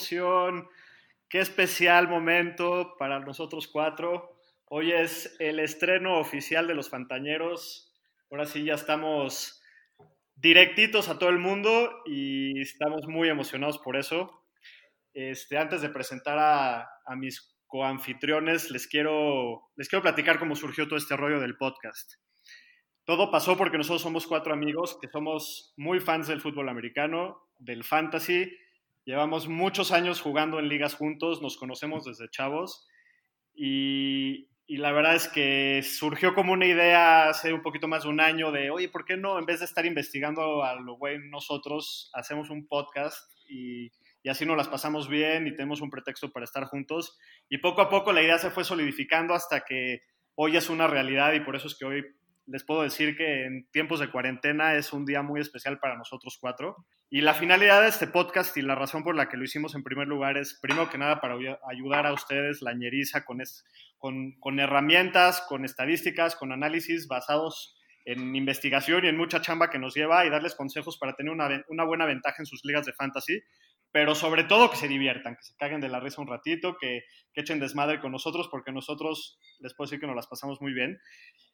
Emoción! ¡Qué especial momento para nosotros cuatro! Hoy es el estreno oficial de los Fantañeros. Ahora sí ya estamos directitos a todo el mundo y estamos muy emocionados por eso. Este, antes de presentar a, a mis coanfitriones, les quiero, les quiero platicar cómo surgió todo este rollo del podcast. Todo pasó porque nosotros somos cuatro amigos que somos muy fans del fútbol americano, del fantasy. Llevamos muchos años jugando en ligas juntos, nos conocemos desde chavos y, la verdad es que surgió como una idea hace un poquito más de un año de, oye, ¿por qué no, en vez de estar investigando a lo güey nosotros, hacemos un podcast y, y así nos las pasamos bien y tenemos un pretexto para estar juntos? Y poco a poco la idea se fue solidificando hasta que hoy es una realidad y por eso es que hoy les puedo decir que en tiempos de cuarentena es un día muy especial para nosotros cuatro. Y la finalidad de este podcast y la razón por la que lo hicimos en primer lugar es, primero que nada, para ayudar a ustedes, la ñeriza, con, es, con, con herramientas, con estadísticas, con análisis basados en investigación y en mucha chamba que nos lleva y darles consejos para tener una, una buena ventaja en sus ligas de fantasy, pero sobre todo que se diviertan, que se caguen de la risa un ratito, que, que echen desmadre con nosotros, porque nosotros les puedo decir que nos las pasamos muy bien.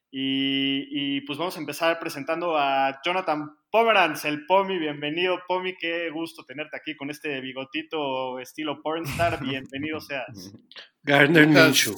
Y, y, pues vamos a empezar presentando a Jonathan Pomeranz, el Pomi. Bienvenido, Pomi. Qué gusto tenerte aquí con este bigotito estilo pornstar. Bienvenido seas. Gardner Minshew.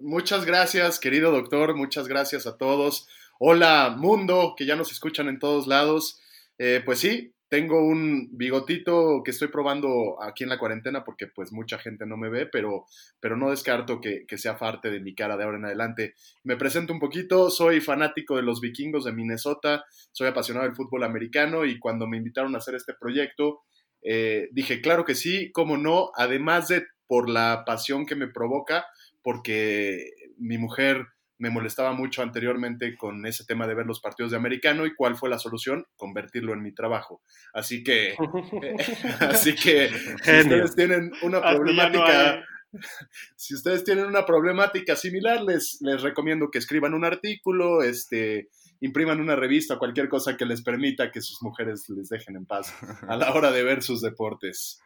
Muchas gracias, querido doctor. Muchas gracias a todos. Hola, mundo, que ya nos escuchan en todos lados. Eh, pues sí, tengo un bigotito que estoy probando aquí en la cuarentena porque pues mucha gente no me ve, pero, pero no descarto que, que, sea parte de mi cara de ahora en adelante. Me presento un poquito, soy fanático de los vikingos de Minnesota, soy apasionado del fútbol americano y cuando me invitaron a hacer este proyecto, eh, dije, claro que sí, cómo no, además de por la pasión que me provoca, porque mi mujer me molestaba mucho anteriormente con ese tema de ver los partidos de americano y cuál fue la solución, convertirlo en mi trabajo. Así que, así que si ustedes tienen una problemática, si ustedes tienen una problemática similar, les, les recomiendo que escriban un artículo, este, impriman una revista, cualquier cosa que les permita que sus mujeres les dejen en paz a la hora de ver sus deportes.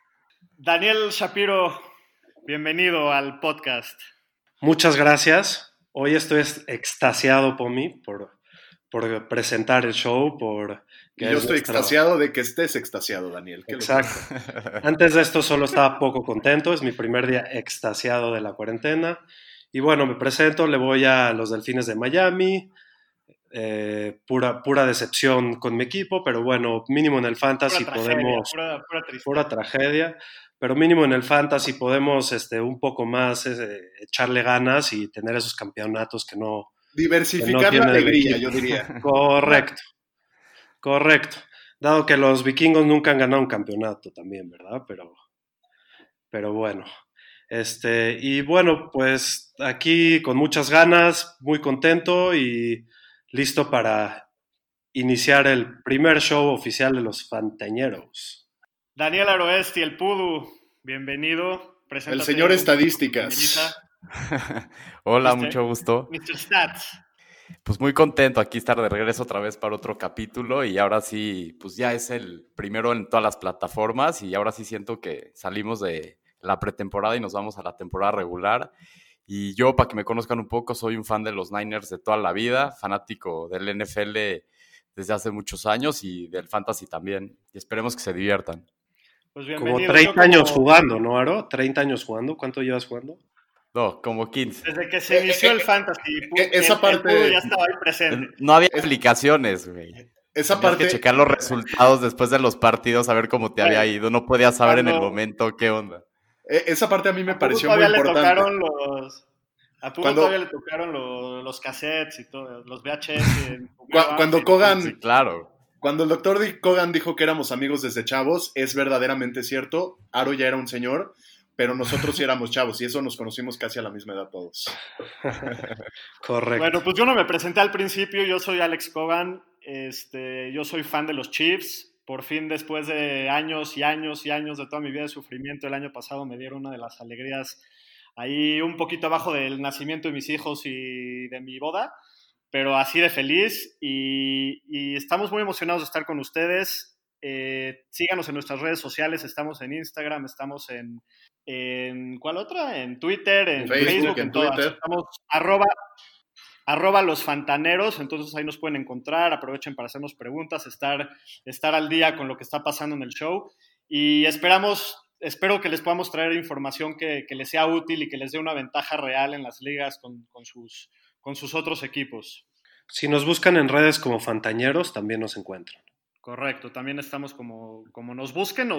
Daniel Shapiro, bienvenido al podcast. Muchas gracias. Hoy estoy extasiado por mí, por, por presentar el show, por... Que yo estoy nuestro... extasiado de que estés extasiado, Daniel. Exacto. Antes de esto solo estaba poco contento, es mi primer día extasiado de la cuarentena. Y bueno, me presento, le voy a los Delfines de Miami, eh, pura, pura decepción con mi equipo, pero bueno, mínimo en el fantasy pura tragedia, podemos... Pura, pura, pura tragedia pero mínimo en el fantasy podemos este, un poco más eh, echarle ganas y tener esos campeonatos que no... Diversificar que no la alegría, yo diría. Correcto, correcto. Dado que los vikingos nunca han ganado un campeonato también, ¿verdad? Pero, pero bueno. Este, y bueno, pues aquí con muchas ganas, muy contento y listo para iniciar el primer show oficial de los Fantañeros. Daniel Aroesti, el Pudu, bienvenido. Preséntate el señor Estadísticas. Hola, mucho gusto. Mr. Stats. Pues muy contento aquí estar de regreso otra vez para otro capítulo y ahora sí, pues ya es el primero en todas las plataformas y ahora sí siento que salimos de la pretemporada y nos vamos a la temporada regular. Y yo, para que me conozcan un poco, soy un fan de los Niners de toda la vida, fanático del NFL desde hace muchos años y del fantasy también. Y esperemos que se diviertan. Pues como 30 como... años jugando, ¿no, Aro? 30 años jugando. ¿Cuánto llevas jugando? No, como 15. Desde que se inició el fantasy. Esa el, parte. El ya estaba ahí presente. No había aplicaciones, güey. Esa Tenías parte. que checar los resultados después de los partidos, a ver cómo te había ido. No podías saber Cuando- en el momento qué onda. Eh, Esa parte a mí me A pareció muy todavía le importante. tocaron los. A Pudu Cuando- todavía le tocaron los, los cassettes y todo, los VHS. cuando Kogan- Sí, claro. Cuando el doctor Kogan dijo que éramos amigos desde chavos, es verdaderamente cierto. Aro ya era un señor, pero nosotros sí éramos chavos y eso nos conocimos casi a la misma edad todos. Correcto. Bueno, pues yo no me presenté al principio, yo soy Alex Kogan, este, yo soy fan de los Chiefs. Por fin, después de años y años y años de toda mi vida de sufrimiento, el año pasado me dieron una de las alegrías ahí un poquito abajo del nacimiento de mis hijos y de mi boda, pero así de feliz y, estamos muy emocionados de estar con ustedes. Eh, síganos en nuestras redes sociales, estamos en Instagram, estamos en, en ¿cuál otra? En Twitter, en, Facebook, en, todas. Estamos arroba arroba los fantaneros, entonces ahí nos pueden encontrar, aprovechen para hacernos preguntas, estar, estar al día con lo que está pasando en el show y esperamos, espero que les podamos traer información que, les sea útil y que les dé una ventaja real en las ligas con, sus, con sus otros equipos. Si nos buscan en redes como fantañeros, también nos encuentran. Correcto, también estamos como, como nos busquen,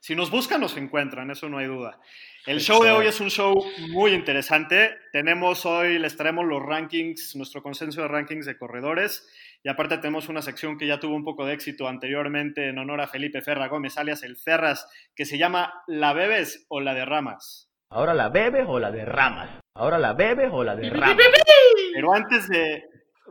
si nos buscan nos encuentran, eso no hay duda. El show de hoy es un show muy interesante. Tenemos hoy, les traemos los rankings, nuestro consenso de rankings de corredores. Y aparte tenemos una sección que ya tuvo un poco de éxito anteriormente en honor a Felipe Ferra Gómez, alias el Ferras, que se llama ¿La bebes o la derramas? Ahora la bebes o la derramas. Ahora la bebes o la derramas. Pero antes de,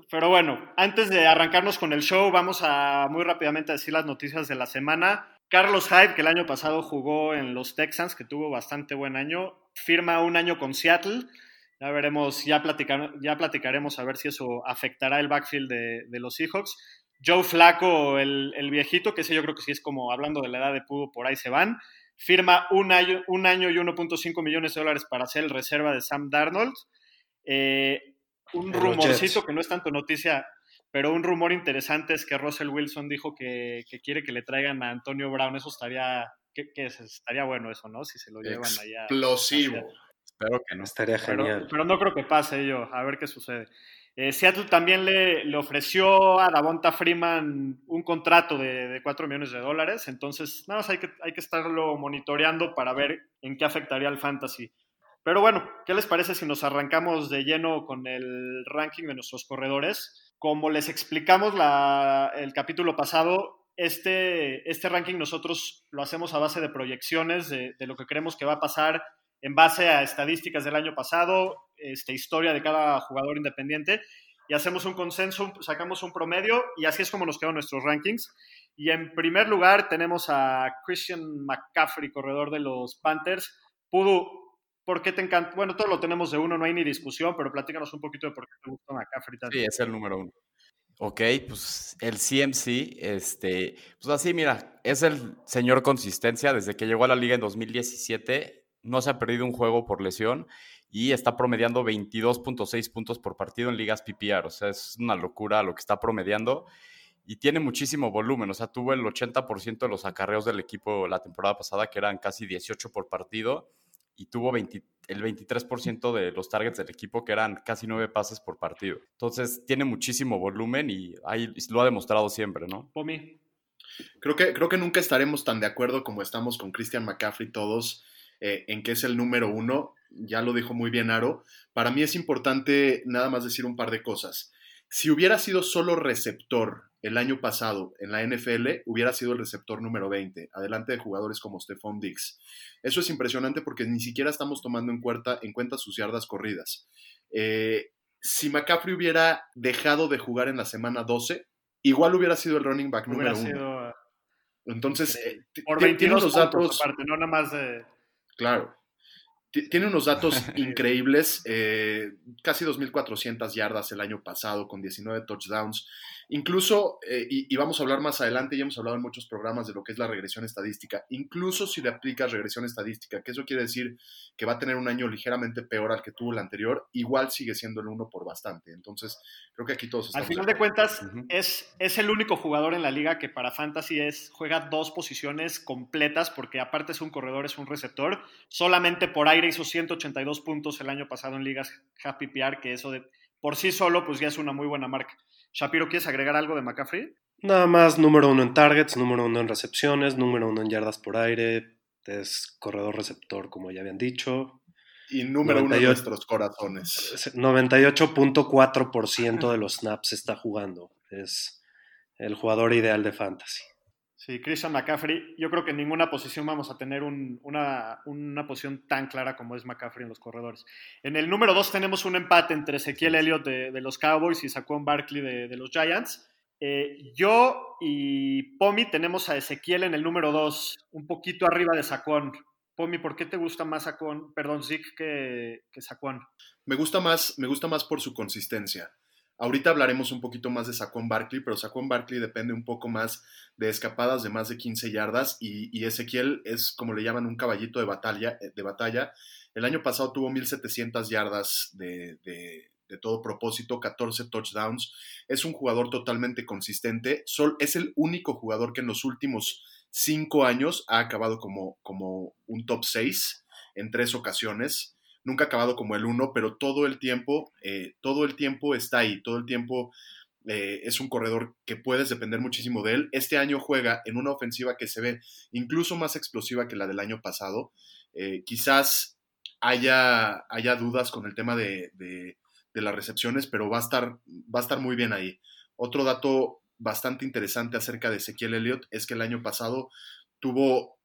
pero bueno, antes de arrancarnos con el show, vamos a muy rápidamente decir las noticias de la semana. Carlos Hyde, que el año pasado jugó en los Texans, que tuvo bastante buen año, firma un año con Seattle. Ya veremos, ya, ya platicaremos a ver si eso afectará el backfield de, los Seahawks. Joe Flaco, el, viejito, que ese yo creo que sí es como hablando de la edad de Pudo, por ahí se van. Firma un año, un año y 1.5 millones de dólares para ser el reserva de Sam Darnold. Eh, un rumorcito que no es tanto noticia, pero un rumor interesante es que Russell Wilson dijo que, quiere que le traigan a Antonio Brown. Eso estaría, que, estaría bueno eso, ¿no? Si se lo llevan allá. Explosivo. Espero que no. Estaría genial. Pero, no creo que pase yo, a ver qué sucede. Eh, Seattle también le, le, ofreció a Davonta Freeman un contrato de, de 4 millones de dólares, entonces nada más hay que, hay que estarlo monitoreando para ver en qué afectaría al fantasy. Pero bueno, ¿qué les parece si nos arrancamos de lleno con el ranking de nuestros corredores? Como les explicamos el capítulo pasado, este, este ranking nosotros lo hacemos a base de proyecciones de, lo que creemos que va a pasar en base a estadísticas del año pasado, este, historia de cada jugador independiente, y hacemos un consenso, sacamos un promedio, y así es como nos quedan nuestros rankings. Y en primer lugar tenemos a Christian McCaffrey, corredor de los Panthers. Pudo, ¿por qué te encanta? Bueno, todo lo tenemos de uno, no hay ni discusión, pero platícanos un poquito de por qué te gusta McCaffrey tanto. Sí, es el número uno. Ok, pues el CMC, este, pues así, mira, es el señor consistencia desde que llegó a la liga en 2017, no se ha perdido un juego por lesión y está promediando 22.6 puntos por partido en ligas PPR, o sea, es una locura lo que está promediando y tiene muchísimo volumen, o sea, tuvo el 80% de los acarreos del equipo la temporada pasada, que eran casi 18 por partido y tuvo el 23% de los targets del equipo, que eran casi nueve pases por partido. Entonces, tiene muchísimo volumen y ahí lo ha demostrado siempre, ¿no? Pomi. Creo que, creo que nunca estaremos tan de acuerdo como estamos con Christian McCaffrey todos eh, en que es el número uno. Ya lo dijo muy bien Aro. Para mí es importante nada más decir un par de cosas. Si hubiera sido solo receptor el año pasado en la NFL hubiera sido el receptor número 20, adelante de jugadores como Stephon Diggs. Eso es impresionante porque ni siquiera estamos tomando en cuenta, en cuenta sus yardas corridas. Eh, si McCaffrey hubiera dejado de jugar en la semana 12, igual hubiera sido el running back número 1. Entonces, eh, por 22 los datos, aparte, no nada más de... Claro. Tiene unos datos increíbles, eh, casi 2.400 yardas el año pasado con 19 touchdowns. Incluso, eh, y, vamos a hablar más adelante, ya hemos hablado en muchos programas de lo que es la regresión estadística, incluso si le aplicas regresión estadística, que eso quiere decir que va a tener un año ligeramente peor al que tuvo el anterior, igual sigue siendo el uno por bastante. Entonces, creo que aquí todos estamos... Al final de cuentas, es, es el único jugador en la liga que para Fantasy es, juega dos posiciones completas, porque aparte es un corredor, es un receptor. Solamente por aire hizo 182 puntos el año pasado en ligas Happy PR, que eso de por sí solo, pues ya es una muy buena marca. Shapiro, ¿quieres agregar algo de McCaffrey? Nada más, número uno en targets, número uno en recepciones, número uno en yardas por aire, es corredor receptor, como ya habían dicho. Y número uno en nuestros corazones. 98.4% de los snaps está jugando. Es, el jugador ideal de fantasy. Sí, Christian McCaffrey, yo creo que en ninguna posición vamos a tener una, posición tan clara como es McCaffrey en los corredores. En el número 2 tenemos un empate entre Ezequiel Elliott de, los Cowboys y Saquon Barkley de, los Giants. Eh, yo y Pomi tenemos a Ezequiel en el número 2, un poquito arriba de Saquon. Pomi, ¿por qué te gusta más Saquon, perdón, Zeke que, que Saquon? Me gusta más, me gusta más por su consistencia. Ahorita hablaremos un poquito más de Saquon Barkley, pero Saquon Barkley depende un poco más de escapadas de más de 15 yardas y, Ezequiel es como le llaman un caballito de batalla. Eh, de batalla. El año pasado tuvo 1.700 yardas de, todo propósito, 14 touchdowns. Es un jugador totalmente consistente. Sol, es el único jugador que en los últimos cinco años ha acabado como, como un top 6 en tres ocasiones nunca ha acabado como el uno, pero todo el tiempo, eh, todo el tiempo está ahí, todo el tiempo eh, es un corredor que puedes depender muchísimo de él. Este año juega en una ofensiva que se ve incluso más explosiva que la del año pasado. Eh, quizás haya, haya dudas con el tema de, de, las recepciones, pero va a, estar, va a estar muy bien ahí. Otro dato bastante interesante acerca de Ezequiel Elliott es que el año pasado tuvo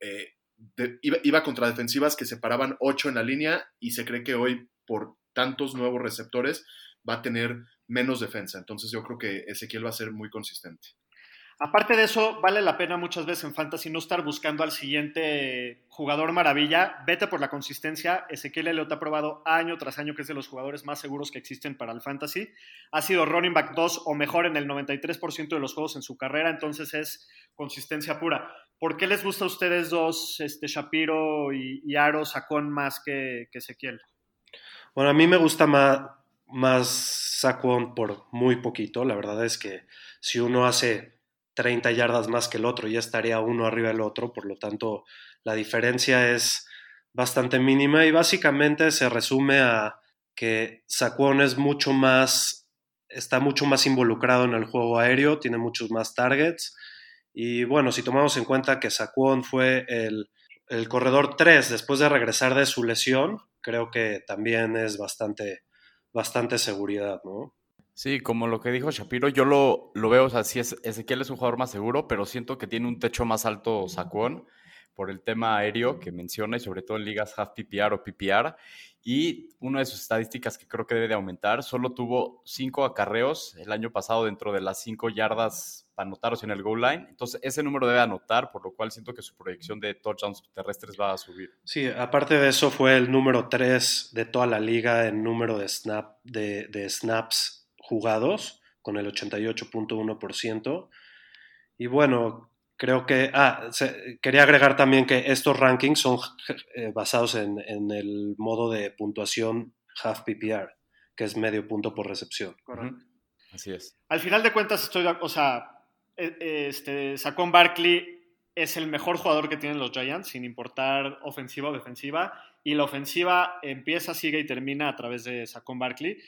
iba, contra defensivas que separaban 8 en la línea y se cree que hoy, por tantos nuevos receptores, va a tener menos defensa. Entonces yo creo que Ezequiel va a ser muy consistente. Aparte de eso, vale la pena muchas veces en fantasy no estar buscando al siguiente jugador maravilla. Vete por la consistencia. Ezequiel Elliott ha probado año tras año que es de los jugadores más seguros que existen para el fantasy. Ha sido running back 2 o mejor en el 93% de los juegos en su carrera, entonces es consistencia pura. ¿Por qué les gusta a ustedes dos, este, Shapiro y, Aro, Sacón más que, que, Ezequiel? Bueno, a mí me gusta más, más Sacón por muy poquito. La verdad es que si uno hace 30 yardas más que el otro, ya estaría uno arriba del otro. Por lo tanto, la diferencia es bastante mínima y básicamente se resume a que Sacón es mucho más, está mucho más involucrado en el juego aéreo, tiene muchos más targets y bueno, si tomamos en cuenta que Saquon fue el, corredor 3 después de regresar de su lesión, creo que también es bastante, bastante seguridad, ¿no? Sí, como lo que dijo Shapiro, yo lo, lo veo, o sea, sí es, Ezequiel es un jugador más seguro, pero siento que tiene un techo más alto Saquon por el tema aéreo que menciona y sobre todo en ligas half PPR o PPR. Y una de sus estadísticas que creo que debe de aumentar, solo tuvo cinco acarreos el año pasado dentro de las cinco yardas anotaros en el goal line. Entonces, ese número debe anotar, por lo cual siento que su proyección de touchdowns terrestres va a subir. Sí, aparte de eso, fue el número 3 de toda la liga en número de, snap, de, snaps jugados, con el 88.1%. Y bueno, creo que. Ah, quería agregar también que estos rankings son eh, basados en, en, el modo de puntuación half PPR, que es medio punto por recepción. Correcto. Así es. Al final de cuentas, estoy. O sea, e, este, Saquon Barkley es el mejor jugador que tienen los Giants, sin importar ofensiva o defensiva. Y la ofensiva empieza, sigue y termina a través de Saquon Barkley.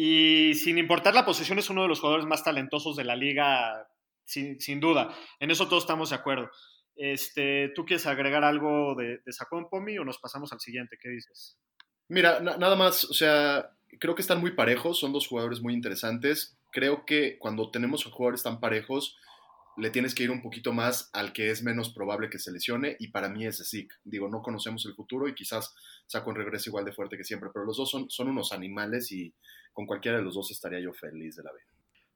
Y sin importar la posición, es uno de los jugadores más talentosos de la liga, sin, duda. En eso todos estamos de acuerdo. Este, ¿Tú quieres agregar algo de, de Saquon Pomi o nos pasamos al siguiente? ¿Qué dices? Mira, nada más, o sea, creo que están muy parejos, son dos jugadores muy interesantes. Creo que cuando tenemos jugadores tan parejos, le tienes que ir un poquito más al que es menos probable que se lesione y para mí es Zeke. Digo, no conocemos el futuro y quizás saco un regreso igual de fuerte que siempre, pero los dos son, son unos animales y con cualquiera de los dos estaría yo feliz de la vida.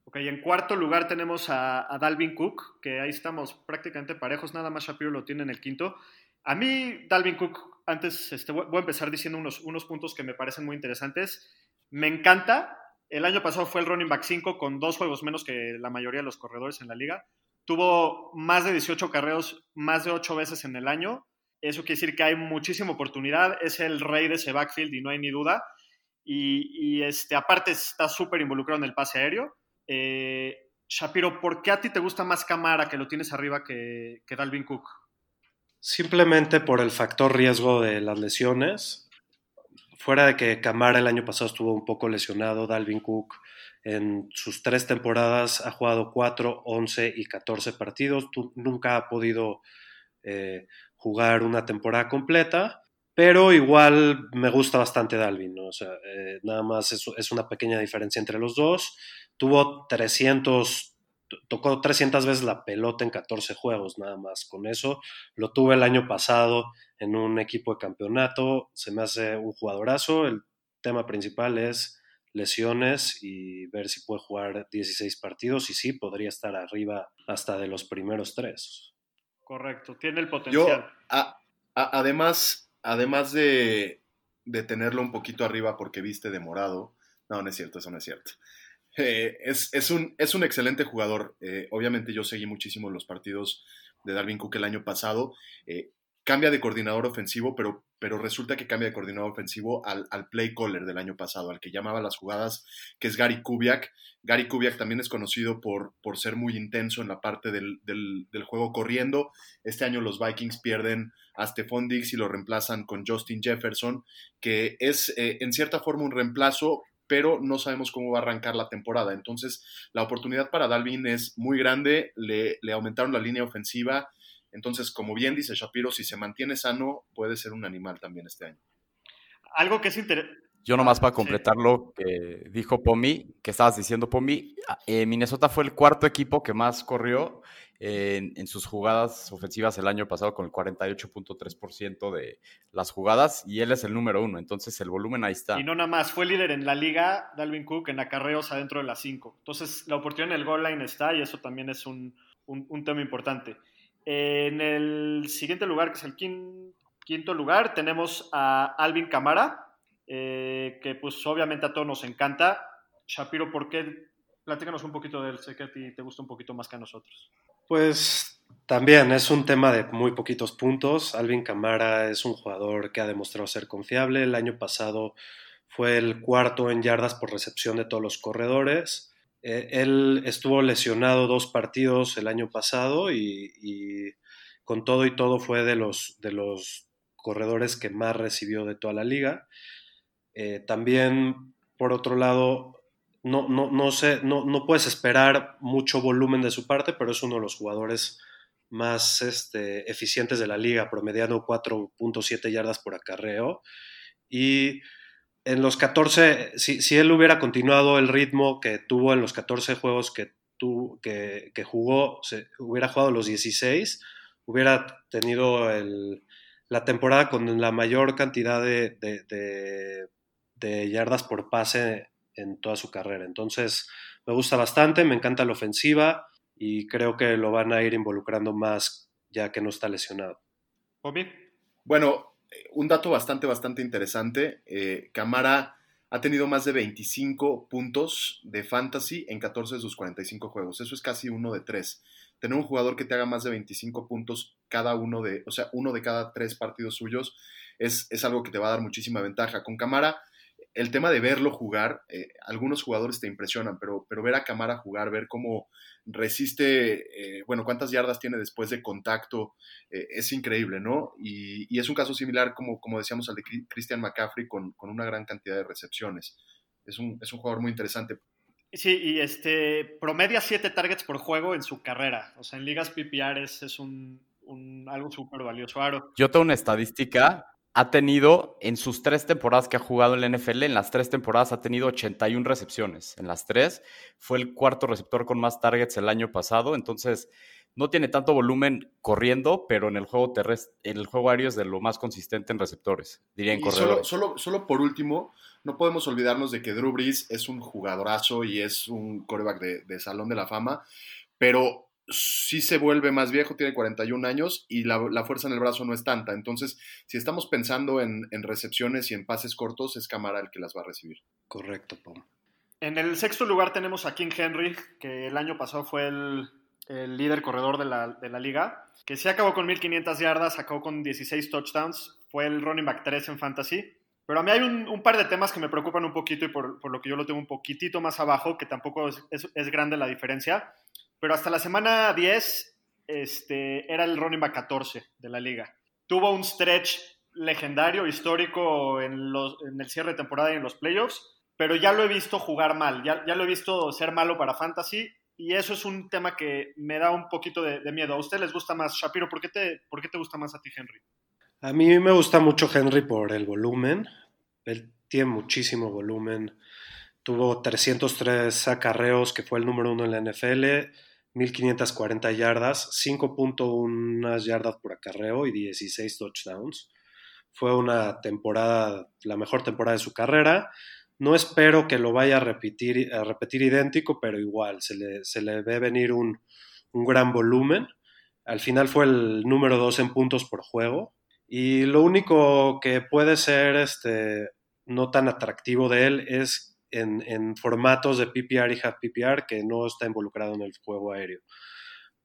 Ok, en cuarto lugar tenemos a, Dalvin Cook, que ahí estamos prácticamente parejos, nada más Shapiro lo tiene en el quinto. A mí, Dalvin Cook, antes este, voy a empezar diciendo unos, unos puntos que me parecen muy interesantes. Me encanta, el año pasado fue el running back 5 con dos juegos menos que la mayoría de los corredores en la liga tuvo más de 18 carreos más de 8 veces en el año. Eso quiere decir que hay muchísima oportunidad. Es el rey de ese backfield y no hay ni duda. Y, este, aparte está súper involucrado en el pase aéreo. Eh, Shapiro, ¿por qué a ti te gusta más Camara que lo tienes arriba que, que Dalvin Cook? Simplemente por el factor riesgo de las lesiones. Fuera de que Camara el año pasado estuvo un poco lesionado, Dalvin Cook en sus tres temporadas ha jugado 4, 11 y 14 partidos. nunca ha podido eh, jugar una temporada completa, pero igual me gusta bastante Dalvin. O sea, eh, nada más es, es, una pequeña diferencia entre los dos. Tuvo 300 tocó 300 veces la pelota en 14 juegos nada más. Con eso lo tuve el año pasado en un equipo de campeonato. Se me hace un jugadorazo. El tema principal es lesiones y ver si puede jugar 16 partidos y sí, podría estar arriba hasta de los primeros tres. Correcto, tiene el potencial. además, además de, de, tenerlo un poquito arriba porque viste de morado, no, no es cierto, eso no es cierto. Eh, es, un, es, un, excelente jugador. Eh, obviamente yo seguí muchísimo los partidos de Darwin Cook el año pasado. Eh, cambia de coordinador ofensivo, pero, pero resulta que cambia de coordinador ofensivo al, play caller del año pasado, al que llamaba las jugadas, que es Gary Kubiak. Gary Kubiak también es conocido por, por ser muy intenso en la parte del, juego corriendo. Este año los Vikings pierden a Stephon Diggs y lo reemplazan con Justin Jefferson, que es eh, en cierta forma un reemplazo, pero no sabemos cómo va a arrancar la temporada. Entonces, la oportunidad para Dalvin es muy grande, le, le aumentaron la línea ofensiva entonces, como bien dice Shapiro, si se mantiene sano, puede ser un animal también este año. Algo que es interesante. Yo nomás para completar lo que dijo Pomi, que estabas diciendo Pomi, eh, Minnesota fue el cuarto equipo que más corrió en, sus jugadas ofensivas el año pasado con el 48.3% de las jugadas y él es el número uno, entonces el volumen ahí está. Y no nada más, fue líder en la liga, Dalvin Cook, en acarreos adentro de las cinco. Entonces la oportunidad en el goal line está y eso también es un tema importante. En el siguiente lugar, que es el quinto lugar, tenemos a Alvin Camara, eh, que pues obviamente a todos nos encanta. Shapiro, ¿por qué? Platícanos un poquito de él, sé que a ti te gusta un poquito más que a nosotros. Pues también es un tema de muy poquitos puntos. Alvin Camara es un jugador que ha demostrado ser confiable. El año pasado fue el cuarto en yardas por recepción de todos los corredores. Eh, él estuvo lesionado dos partidos el año pasado y, con todo y todo fue de los, de los corredores que más recibió de toda la liga. Eh, también, por otro lado, no, no, no, sé, no, no, puedes esperar mucho volumen de su parte, pero es uno de los jugadores más este, eficientes de la liga, promediando 4.7 yardas por acarreo. Y en los 14, si, él hubiera continuado el ritmo que tuvo en los 14 juegos que, que, jugó, se, hubiera jugado los 16, hubiera tenido la temporada con la mayor cantidad de, de, yardas por pase en toda su carrera. Entonces, me gusta bastante, me encanta la ofensiva y creo que lo van a ir involucrando más ya que no está lesionado. Bueno, un dato bastante, bastante interesante. Eh, Camara ha tenido más de 25 puntos de fantasy en 14 de sus 45 juegos. Eso es casi uno de tres. Tener un jugador que te haga más de 25 puntos cada uno de, o sea, uno de cada tres partidos suyos, es, es algo que te va a dar muchísima ventaja. Con Camara el tema de verlo jugar, eh, algunos jugadores te impresionan, pero, pero ver a Camara jugar, ver cómo resiste, eh, bueno, cuántas yardas tiene después de contacto, eh, es increíble, ¿no? Y, es un caso similar, como, como decíamos, al de Christian McCaffrey, con, una gran cantidad de recepciones. Es un, es un jugador muy interesante. Sí, y este promedia siete targets por juego en su carrera. O sea, en ligas PPR es, es un, un, algo súper valioso. Yo tengo una estadística ha tenido en sus tres temporadas que ha jugado en la NFL, en las tres temporadas ha tenido 81 recepciones. En las tres fue el cuarto receptor con más targets el año pasado, entonces no tiene tanto volumen corriendo, pero en el juego terrestre, en el juego aéreo es de lo más consistente en receptores, diría en corredores. Solo, solo, por último, no podemos olvidarnos de que Drew Brees es un jugadorazo y es un coreback de, de Salón de la Fama, pero sí se vuelve más viejo, tiene 41 años y la, fuerza en el brazo no es tanta. Entonces, si estamos pensando en, recepciones y en pases cortos, es Camara el que las va a recibir. Correcto, Pom. En el sexto lugar tenemos a King Henry, que el año pasado fue el, líder corredor de la, liga, que sí acabó con 1500 yardas, acabó con 16 touchdowns, fue el running back 3 en fantasy. Pero a mí hay un, par de temas que me preocupan un poquito y por, lo que yo lo tengo un poquitito más abajo, que tampoco es grande la diferencia pero hasta la semana 10 este, era el running back 14 de la liga. Tuvo un stretch legendario, histórico en, los, en el cierre de temporada y en los playoffs, pero ya lo he visto jugar mal, ya, ya lo he visto ser malo para fantasy y eso es un tema que me da un poquito de, miedo. ¿A usted les gusta más? Shapiro, ¿por qué, te, ¿por qué te gusta más a ti, Henry? A mí me gusta mucho Henry por el volumen. Él tiene muchísimo volumen. Tuvo 303 acarreos, que fue el número uno en la NFL 1540 yardas, 5.1 yardas por acarreo y 16 touchdowns. Fue una temporada, la mejor temporada de su carrera. No espero que lo vaya a repetir, a repetir idéntico, pero igual se le, se le ve venir un, un gran volumen. Al final fue el número 2 en puntos por juego. Y lo único que puede ser este, no tan atractivo de él es en, formatos de PPR y half PPR que no está involucrado en el juego aéreo.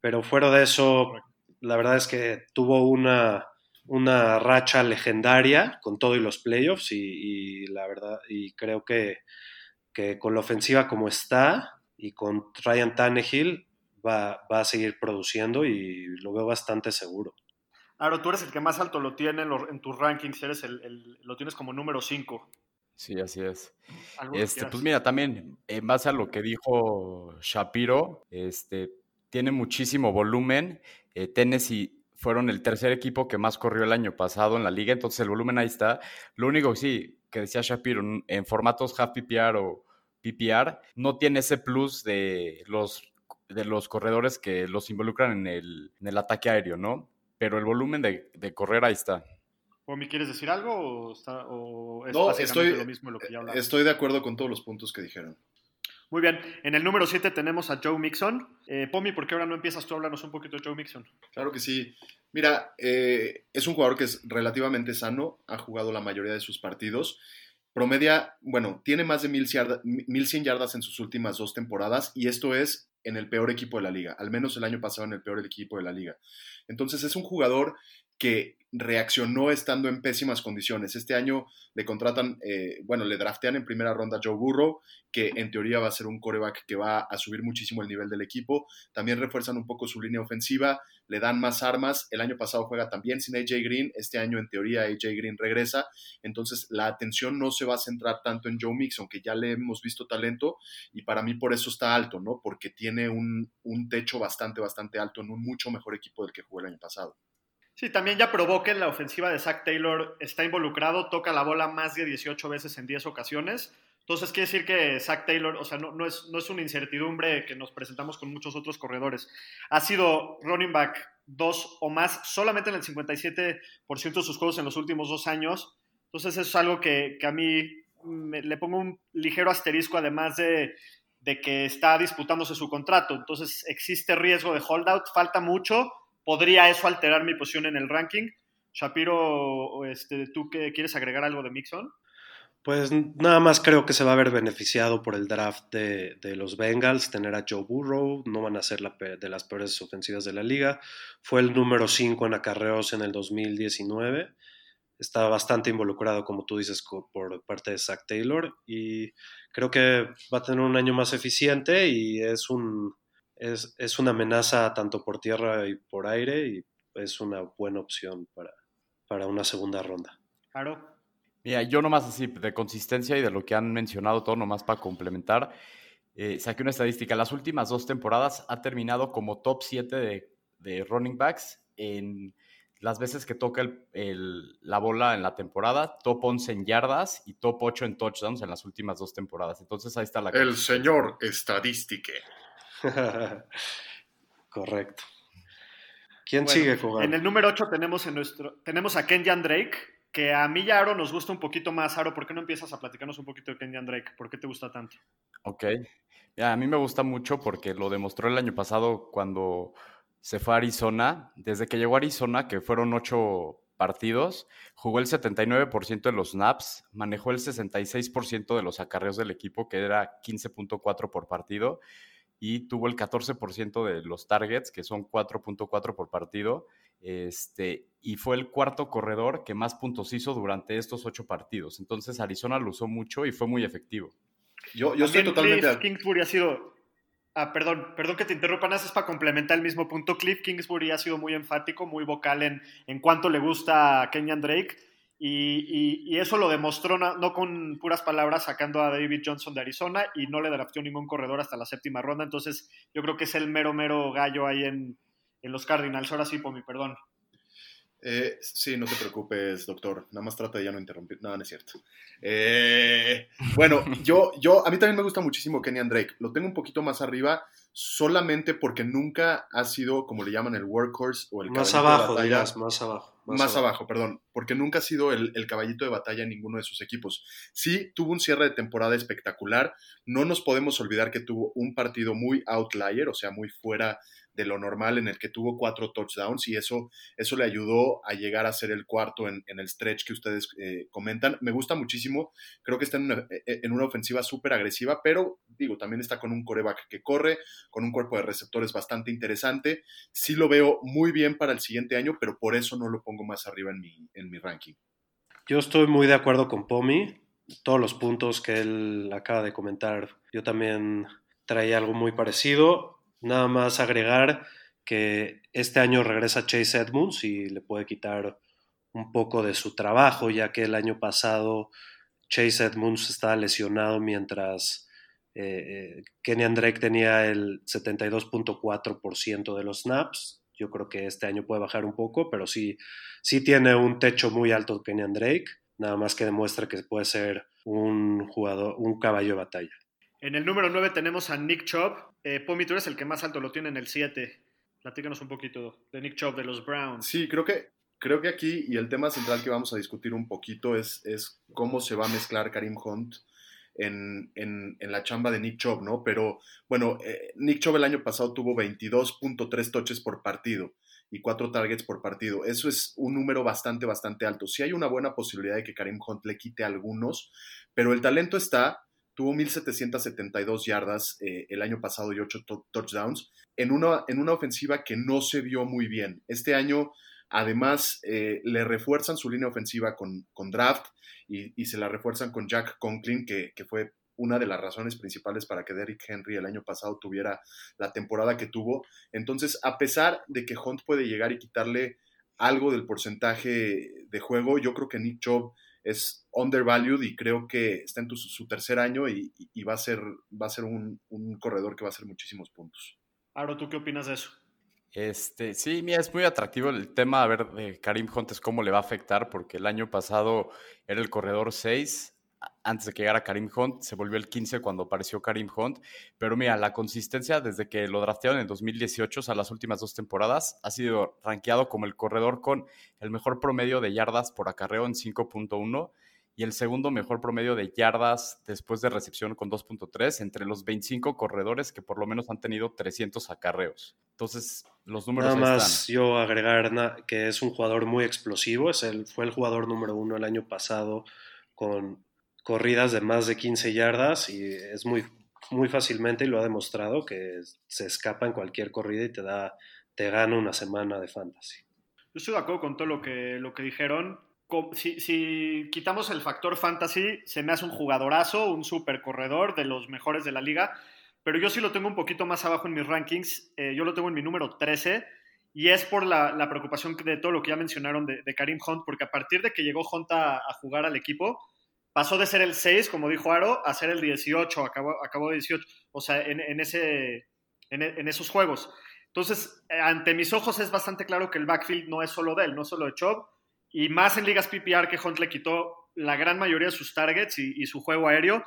Pero fuera de eso, la verdad es que tuvo una, una racha legendaria con todo y los playoffs y, la verdad, y creo que, que, con la ofensiva como está y con Ryan Tannehill va, va, a seguir produciendo y lo veo bastante seguro. Aro, tú eres el que más alto lo tiene en, tus rankings, eres el, el, lo tienes como número 5. Sí, así es. Este, pues mira, también en base a lo que dijo Shapiro, este, tiene muchísimo volumen. Eh, Tennessee fueron el tercer equipo que más corrió el año pasado en la liga, entonces el volumen ahí está. Lo único que sí, que decía Shapiro, en formatos half PPR o PPR, no tiene ese plus de los, de los corredores que los involucran en el, en el ataque aéreo, ¿no? Pero el volumen de, de correr ahí está. ¿Me quieres decir algo o, está, o es no, estoy, lo mismo de lo que ya hablamos? Estoy de acuerdo con todos los puntos que dijeron. Muy bien, en el número 7 tenemos a Joe Mixon. Eh, Pomi, ¿por qué ahora no empiezas tú a hablarnos un poquito de Joe Mixon? Claro que sí. Mira, eh, es un jugador que es relativamente sano, ha jugado la mayoría de sus partidos. Promedia, bueno, tiene más de 1100 yardas en sus últimas dos temporadas y esto es en el peor equipo de la liga, al menos el año pasado en el peor equipo de la liga. Entonces es un jugador que reaccionó estando en pésimas condiciones. Este año le contratan, eh, bueno, le draftean en primera ronda Joe Burrow, que en teoría va a ser un coreback que va a subir muchísimo el nivel del equipo. También refuerzan un poco su línea ofensiva, le dan más armas. El año pasado juega también sin AJ Green, este año en teoría AJ Green regresa. Entonces la atención no se va a centrar tanto en Joe Mixon, que ya le hemos visto talento y para mí por eso está alto, ¿no? Porque tiene un, un techo bastante, bastante alto en un mucho mejor equipo del que jugó el año pasado. Sí, también ya probó que en la ofensiva de Zach Taylor está involucrado, toca la bola más de 18 veces en 10 ocasiones. Entonces quiere decir que Zach Taylor, o sea, no, no, es, no es una incertidumbre que nos presentamos con muchos otros corredores. Ha sido running back dos o más solamente en el 57% de sus juegos en los últimos dos años. Entonces eso es algo que, que a mí le pongo un ligero asterisco, además de, de que está disputándose su contrato. Entonces existe riesgo de holdout, falta mucho ¿Podría eso alterar mi posición en el ranking? Shapiro, este, ¿tú qué, quieres agregar algo de Mixon? Pues nada más creo que se va a ver beneficiado por el draft de, los Bengals, tener a Joe Burrow, no van a ser de las peores ofensivas de la liga. Fue el número 5 en acarreos en el 2019. Está bastante involucrado, como tú dices, por parte de Zach Taylor y creo que va a tener un año más eficiente y es un, es, es, una amenaza tanto por tierra y por aire y es una buena opción para, para una segunda ronda. Claro. Mira, yo nomás así de consistencia y de lo que han mencionado todo, nomás para complementar, eh, saqué una estadística. Las últimas dos temporadas ha terminado como top 7 de, de running backs en las veces que toca el, el, la bola en la temporada, top 11 en yardas y top 8 en touchdowns en las últimas dos temporadas. Entonces ahí está la... El señor estadística. Correcto. ¿Quién bueno, sigue jugando? En el número 8 tenemos, en nuestro, tenemos a Kenyan Drake, que a mí ya Aro nos gusta un poquito más. Aro, ¿por qué no empiezas a platicarnos un poquito de Kenyan Drake? ¿Por qué te gusta tanto? Ok. A mí me gusta mucho porque lo demostró el año pasado cuando se fue a Arizona. Desde que llegó a Arizona, que fueron ocho partidos, jugó el 79% de los snaps, manejó el 66% de los acarreos del equipo, que era 15.4 por partido y tuvo el 14% de los targets, que son 4.4 por partido, este, y fue el cuarto corredor que más puntos hizo durante estos ocho partidos. Entonces Arizona lo usó mucho y fue muy efectivo. Yo, yo estoy totalmente... Cliff Kingsbury ha sido... Ah, perdón, perdón que te interrumpa, es para complementar el mismo punto. Cliff Kingsbury ha sido muy enfático, muy vocal en, en cuánto le gusta a Kenyan Drake y, y, eso lo demostró no, con puras palabras sacando a David Johnson de Arizona y no le drafteó ningún corredor hasta la séptima ronda. Entonces yo creo que es el mero, mero gallo ahí en, en los Cardinals. Ahora sí, por mi perdón. Eh, sí, no te preocupes, doctor. Nada más trata de ya no interrumpir. No, no es cierto. Eh, bueno, yo, yo, a mí también me gusta muchísimo Kenyan Drake. Lo tengo un poquito más arriba solamente porque nunca ha sido, como le llaman, el workhorse o el Más caballito de abajo, batalla. dirás, más abajo. Más, abajo. perdón, porque nunca ha sido el, el caballito de batalla en ninguno de sus equipos. Sí, tuvo un cierre de temporada espectacular. No nos podemos olvidar que tuvo un partido muy outlier, o sea, muy fuera de lo normal, en el que tuvo cuatro touchdowns y eso, eso le ayudó a llegar a ser el cuarto en, el stretch que ustedes eh, comentan. Me gusta muchísimo, creo que está en una, eh, en una ofensiva súper agresiva, pero digo, también está con un coreback que corre, con un cuerpo de receptores bastante interesante. Sí lo veo muy bien para el siguiente año, pero por eso no lo pongo más arriba en mi, en mi ranking. Yo estoy muy de acuerdo con Pomi. Todos los puntos que él acaba de comentar, yo también traía algo muy parecido. Nada más agregar que este año regresa Chase Edmonds y le puede quitar un poco de su trabajo, ya que el año pasado Chase Edmonds estaba lesionado mientras eh, eh, Kenyan Drake tenía el 72.4% de los snaps. Yo creo que este año puede bajar un poco, pero sí, sí tiene un techo muy alto Kenyan Drake, nada más que demuestra que puede ser un jugador, un caballo de batalla. En el número 9 tenemos a Nick Chubb. Eh, Pomi, tú eres el que más alto lo tiene en el 7. Platícanos un poquito de Nick Chubb, de los Browns. Sí, creo que, creo que aquí, y el tema central que vamos a discutir un poquito es, es cómo se va a mezclar Karim Hunt en, en, en la chamba de Nick Chubb, ¿no? Pero bueno, eh, Nick Chubb el año pasado tuvo 22.3 toches por partido y 4 targets por partido. Eso es un número bastante, bastante alto. Sí hay una buena posibilidad de que Karim Hunt le quite algunos, pero el talento está tuvo 1.772 yardas eh, el año pasado y 8 touchdowns, en una, en una ofensiva que no se vio muy bien. Este año, además, eh, le refuerzan su línea ofensiva con, con draft y, y, se la refuerzan con Jack Conklin, que, que, fue una de las razones principales para que Derrick Henry el año pasado tuviera la temporada que tuvo. Entonces, a pesar de que Hunt puede llegar y quitarle algo del porcentaje de juego, yo creo que Nick Chubb es undervalued y creo que está en tu, su tercer año y, y, va a ser, va a ser un, un, corredor que va a hacer muchísimos puntos. Aro, ¿tú qué opinas de eso? Este, sí, mira, es muy atractivo el tema a ver de Karim Hunt es cómo le va a afectar, porque el año pasado era el corredor 6, antes de que llegara Karim Hunt, se volvió el 15 cuando apareció Karim Hunt, pero mira, la consistencia desde que lo draftearon en 2018, o sea, las últimas dos temporadas, ha sido rankeado como el corredor con el mejor promedio de yardas por acarreo en 5.1 y el segundo mejor promedio de yardas después de recepción con 2.3 entre los 25 corredores que por lo menos han tenido 300 acarreos. Entonces, los números Nada ahí más están. yo agregar que es un jugador muy explosivo, es el, fue el jugador número uno el año pasado con corridas de más de 15 yardas y es muy, muy fácilmente, y lo ha demostrado, que se escapa en cualquier corrida y te da, te gana una semana de fantasy. Yo estoy de acuerdo con todo lo que, lo que dijeron. Si, si, quitamos el factor fantasy, se me hace un jugadorazo, un super corredor de los mejores de la liga, pero yo sí lo tengo un poquito más abajo en mis rankings. Eh, yo lo tengo en mi número 13 y es por la, la procupación de todo lo que ya mencionaron de, Karim Hunt, porque a partir de que llegó Hunt a jugar al equipo, pasó de ser el 6, como dijo Aro, a ser el 18, acabó, acabó 18, o sea, en, en ese, en, en, esos juegos. Entonces, ante mis ojos es bastante claro que el backfield no es solo de él, no es solo de Chubb, y más en ligas PPR que Hunt le quitó la gran mayoría de sus targets y, y su juego aéreo.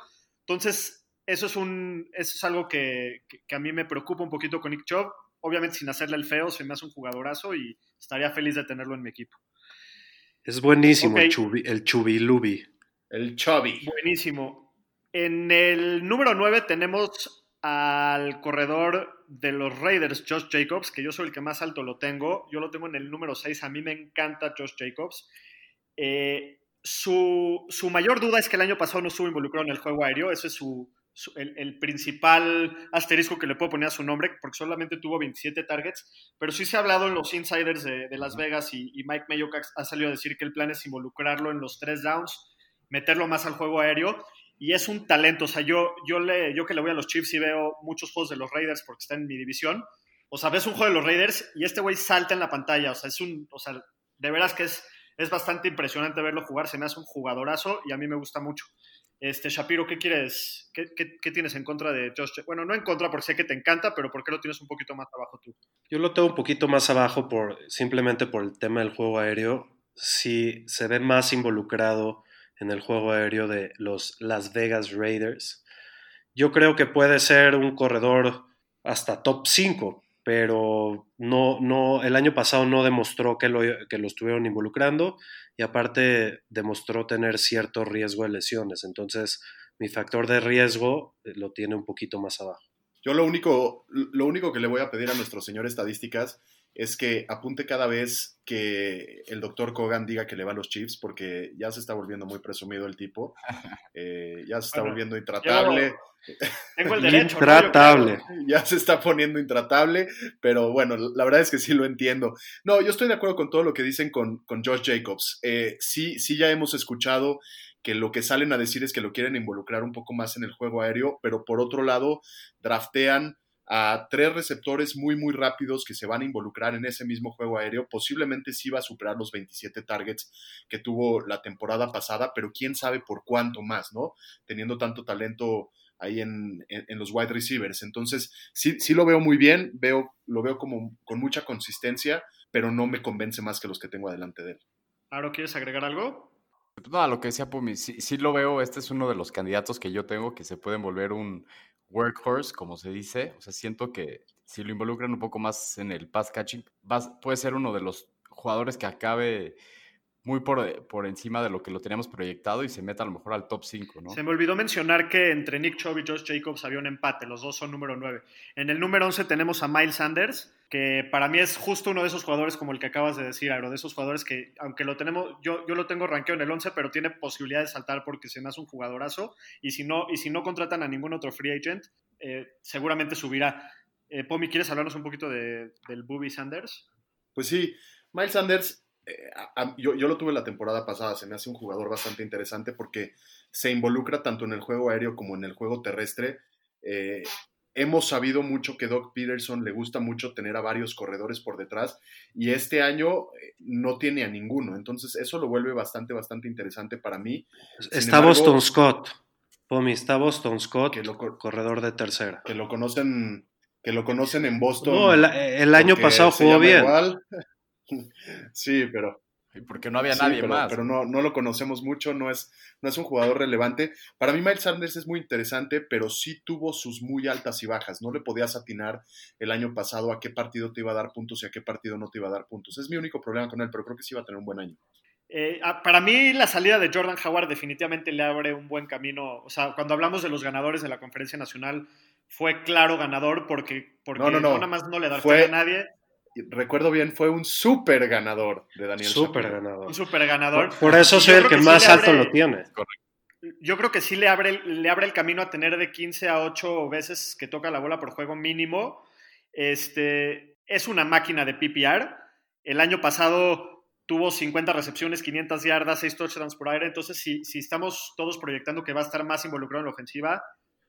Entonces, eso es, un, eso es algo que, que, que, a mí me preocupa un poquito con Nick Chubb. Obviamente, sin hacerle el feo, se me hace un jugadorazo y estaría feliz de tenerlo en mi equipo. Es buenísimo okay. el, chubi, el Chubilubi. El Chubby. Buenísimo. En el número 9 tenemos al corredor de los Raiders, Josh Jacobs, que yo soy el que más alto lo tengo. Yo lo tengo en el número 6. A mí me encanta Josh Jacobs. Eh, su, su, mayor duda es que el año pasado no estuvo involucrado en el juego aéreo. Ese es su, su, el, el, principal asterisco que le puedo poner a su nombre, porque solamente tuvo 27 targets. Pero sí se ha hablado en los insiders de, de Las Vegas y, y Mike Mayock ha salido a decir que el plan es involucrarlo en los tres downs meterlo más al juego aéreo y es un talento. O sea, yo, yo, le, yo que le voy a los Chiefs y veo muchos juegos de los Raiders porque está en mi división. O sea, ves un juego de los Raiders y este güey salta en la pantalla. O sea, es un, o sea, de veras que es, es bastante impresionante verlo jugar. Se me hace un jugadorazo y a mí me gusta mucho. Este, Shapiro, ¿qué quieres? ¿Qué, qué, qué tienes en contra de Josh? Bueno, no en contra porque sé que te encanta, pero ¿por qué lo tienes un poquito más abajo tú? Yo lo tengo un poquito más abajo por, simplemente por el tema del juego aéreo. Si se ve más involucrado en el juego aéreo de los Las Vegas Raiders. Yo creo que puede ser un corredor hasta top 5, pero no, no, el año pasado no demostró que lo, que lo estuvieron involucrando y aparte demostró tener cierto riesgo de lesiones. Entonces, mi factor de riesgo eh, lo tiene un poquito más abajo. Yo lo único, lo único que le voy a pedir a nuestro señor estadísticas es que apunte cada vez que el doctor Kogan diga que le va a los Chiefs, porque ya se está volviendo muy presumido el tipo, eh, ya se está volviendo intratable. Tengo el derecho. Intratable. Ya se está poniendo intratable, pero bueno, la verdad es que sí lo entiendo. No, yo estoy de acuerdo con todo lo que dicen con, con Josh Jacobs. Eh, sí, sí ya hemos escuchado que lo que salen a decir es que lo quieren involucrar un poco más en el juego aéreo, pero por otro lado, draftean a tres receptores muy, muy rápidos que se van a involucrar en ese mismo juego aéreo. Posiblemente sí va a superar los 27 targets que tuvo la temporada pasada, pero quién sabe por cuánto más, ¿no? Teniendo tanto talento ahí en, los wide receivers. Entonces, sí, sí lo veo muy bien, veo, lo veo como con mucha consistencia, pero no me convence más que los que tengo adelante de él. ¿Aro quieres agregar algo? No, lo que decía Pumi, sí, sí, lo veo, este es uno de los candidatos que yo tengo que se pueden volver un, workhorse, como se dice. O sea, siento que si lo involucran un poco más en el pass catching, puede ser uno de los jugadores que acabe muy por, por, encima de lo que lo teníamos proyectado y se meta a lo mejor al top 5, ¿no? Se me olvidó mencionar que entre Nick Chubb y Josh Jacobs había un empate, los dos son número 9. En el número 11 tenemos a Miles Sanders, que para mí es justo uno de esos jugadores como el que acabas de decir, Agro, de esos jugadores que, aunque lo tenemos, yo, yo lo tengo rankeado en el 11, pero tiene posibilidad de saltar porque se me hace un jugadorazo, y si no, y si no contratan a ningún otro free agent, eh, seguramente subirá. Eh, Pomi, ¿quieres hablarnos un poquito de, del Booby Sanders? Pues sí, Miles Sanders eh, yo, lo tuve la temporada pasada, se me hace un jugador bastante interesante porque se involucra tanto en el juego aéreo como en el juego terrestre. Hemos sabido mucho que Doc Peterson le gusta mucho tener a varios corredores por detrás y este año eh, no tiene a ninguno, entonces eso lo vuelve bastante, bastante interesante para mí. está Boston Scott, Pomi, está Boston Scott, que corredor de tercera. Que lo conocen, que lo conocen en Boston. No, el, año pasado jugó bien. sí, pero. Porque no había nadie pero, más. Pero no, no lo conocemos mucho, no es, no es un jugador relevante. Para mí, Miles Sanders es muy interesante, pero sí tuvo sus muy altas y bajas. No le podías atinar el año pasado a qué partido te iba a dar puntos y a qué partido no te iba a dar puntos. Es mi único problema con él, pero creo que sí va a tener un buen año. Eh, para mí, la salida de Jordan Howard definitivamente le abre un buen camino. O sea, cuando hablamos de los ganadores de la conferencia nacional, fue claro ganador porque, porque no, no, no. nada más no le da fue, a nadie recuerdo bien, fue un súper ganador de Daniel Super ganador. Un súper ganador. Por, eso soy el que, más alto lo tiene. Yo creo que sí le abre, le abre el camino a tener de 15 a 8 veces que toca la bola por juego mínimo. Este, es una máquina de PPR. El año pasado tuvo 50 recepciones, 500 yardas, 6 touchdowns por aire. Entonces, si, si estamos todos proyectando que va a estar más involucrado en la ofensiva,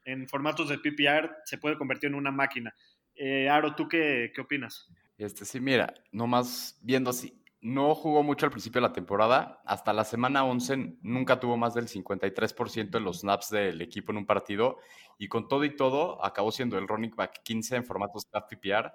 en formatos de PPR, se puede convertir en una máquina. Eh, Aro, ¿tú qué, qué opinas? Este, sí, mira, nomás viendo así, no jugó mucho al principio de la temporada. Hasta la semana 11 nunca tuvo más del 53% de los snaps del equipo en un partido. Y con todo y todo, acabó siendo el running back 15 en formato staff PPR.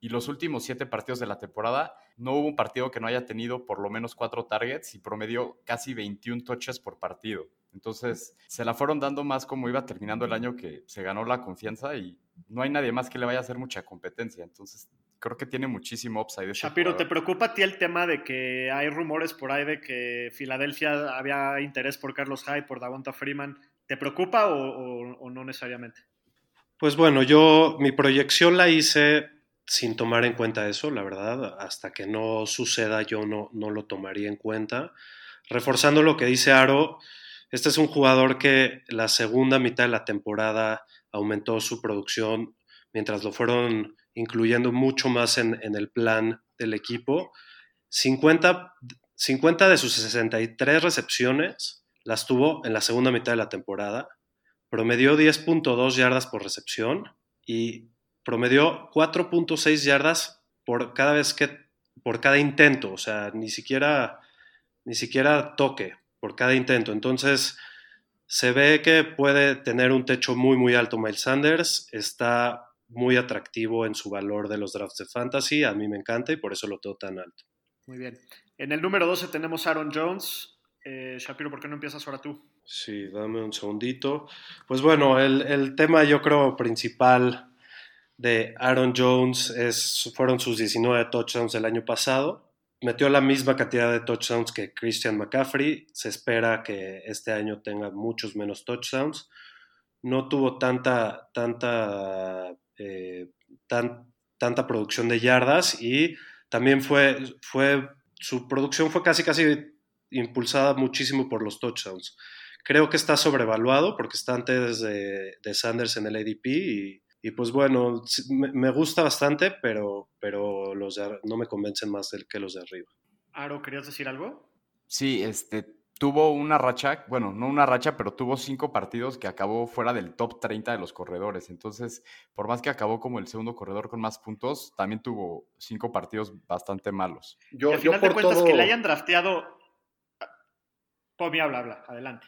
Y los últimos siete partidos de la temporada, no hubo un partido que no haya tenido por lo menos cuatro targets y promedio casi 21 touches por partido. Entonces, se la fueron dando más como iba terminando el año que se ganó la confianza y no hay nadie más que le vaya a hacer mucha competencia. Entonces, creo que tiene muchísimo upside. Shapiro, ¿te preocupa a ti el tema de que hay rumores por ahí de que Filadelfia había interés por Carlos Hyde, por Davonta Freeman? ¿Te preocupa o, no necesariamente? Pues bueno, yo mi proyección la hice sin tomar en cuenta eso, la verdad. Hasta que no suceda yo no, no lo tomaría en cuenta. Reforzando lo que dice Aro, este es un jugador que la segunda mitad de la temporada aumentó su producción mientras lo fueron incluyendo mucho más en, el plan del equipo. 50, 50 de sus 63 recepciones las tuvo en la segunda mitad de la temporada. Promedió 10.2 yardas por recepción y promedió 4.6 yardas por cada vez que por cada intento, o sea, ni siquiera ni siquiera toque por cada intento. Entonces, se ve que puede tener un techo muy muy alto Miles Sanders, está muy atractivo en su valor de los drafts de fantasy. A mí me encanta y por eso lo tengo tan alto. Muy bien. En el número 12 tenemos Aaron Jones. Eh, Shapiro, ¿por qué no empiezas ahora tú? Sí, dame un segundito. Pues bueno, el, tema yo creo principal de Aaron Jones es, fueron sus 19 touchdowns del año pasado. Metió la misma cantidad de touchdowns que Christian McCaffrey. Se espera que este año tenga muchos menos touchdowns. No tuvo tanta, tanta, eh, tan, tanta producción de yardas y también fue, fue, su producción fue casi, casi impulsada muchísimo por los touchdowns. Creo que está sobrevaluado porque está antes de, de Sanders en el ADP y, y pues bueno, me, me, gusta bastante, pero, pero los de, no me convencen más del que los de arriba. Aro, ¿querías decir algo? Sí, este, tuvo una racha, bueno, no una racha, pero tuvo cinco partidos que acabó fuera del top 30 de los corredores. Entonces, por más que acabó como el segundo corredor con más puntos, también tuvo cinco partidos bastante malos. Yo, y al final yo por de cuentas todo... que le hayan drafteado. Pomi, habla, habla, adelante.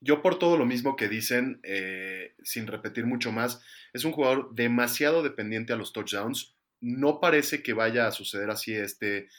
Yo por todo lo mismo que dicen, eh, sin repetir mucho más, es un jugador demasiado dependiente a los touchdowns. No parece que vaya a suceder así este,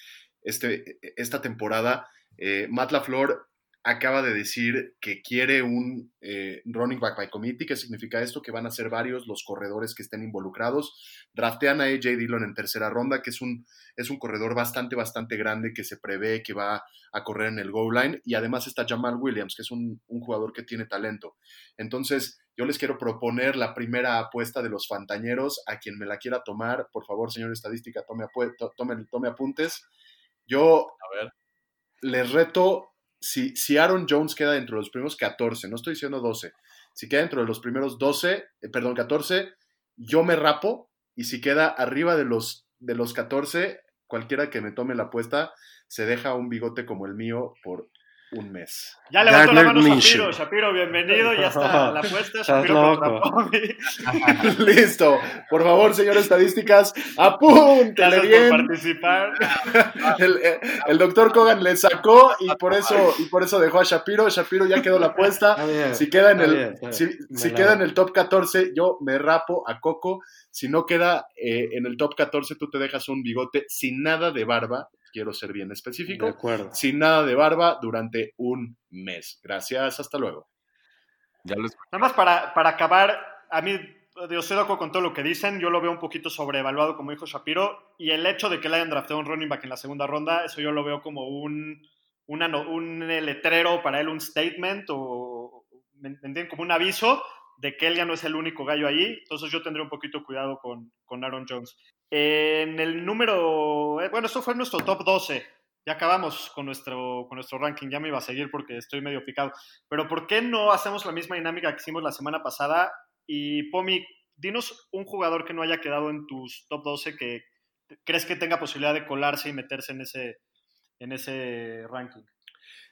este, esta temporada. Eh, Matt LaFleur acaba de decir que quiere un eh, running back by committee. ¿Qué significa esto? Que van a ser varios los corredores que estén involucrados. Draftean a AJ Dillon en tercera ronda, que es un, es un corredor bastante, bastante grande que se prevé que va a correr en el goal line. Y además está Jamal Williams, que es un, un jugador que tiene talento. Entonces, yo les quiero proponer la primera apuesta de los fantañeros. A quien me la quiera tomar, por favor, señor estadística, tome, tome, tome apuntes. Yo a ver. les reto si, si, Aaron Jones queda dentro de los primeros 14, no estoy diciendo 12, si queda dentro de los primeros 12, eh, perdón, 14, yo me rapo y si queda arriba de los, de los 14, cualquiera que me tome la apuesta se deja un bigote como el mío por un mes. Ya levantó la mano Shapiro, Shapiro, bienvenido, ya está la apuesta, Shapiro Listo, por favor, señor estadísticas, apúntale bien. Por participar. el, el, doctor Kogan le sacó y por eso y por eso dejó a Shapiro, Shapiro ya quedó la apuesta. si queda en el si queda en el top 14, yo me rapo a Coco. Si no queda eh, en el top 14, tú te dejas un bigote sin nada de barba quiero ser bien específico, de acuerdo. sin nada de barba durante un mes. Gracias, hasta luego. Ya Nada más para, para acabar, a mí, yo estoy de acuerdo con todo lo que dicen, yo lo veo un poquito sobrevaluado, como dijo Shapiro, y el hecho de que le hayan drafteado un running back en la segunda ronda, eso yo lo veo como un, una, un letrero para él, un statement, o, ¿me entienden? Como un aviso de que él ya no es el único gallo allí, entonces yo tendré un poquito cuidado con, con Aaron Jones. En el número, eh, bueno, esto fue nuestro top 12. Ya acabamos con nuestro, con nuestro ranking, ya me iba a seguir porque estoy medio picado. Pero ¿por qué no hacemos la misma dinámica que hicimos la semana pasada? Y Pomi, dinos un jugador que no haya quedado en tus top 12 que crees que tenga posibilidad de colarse y meterse en ese, en ese ranking.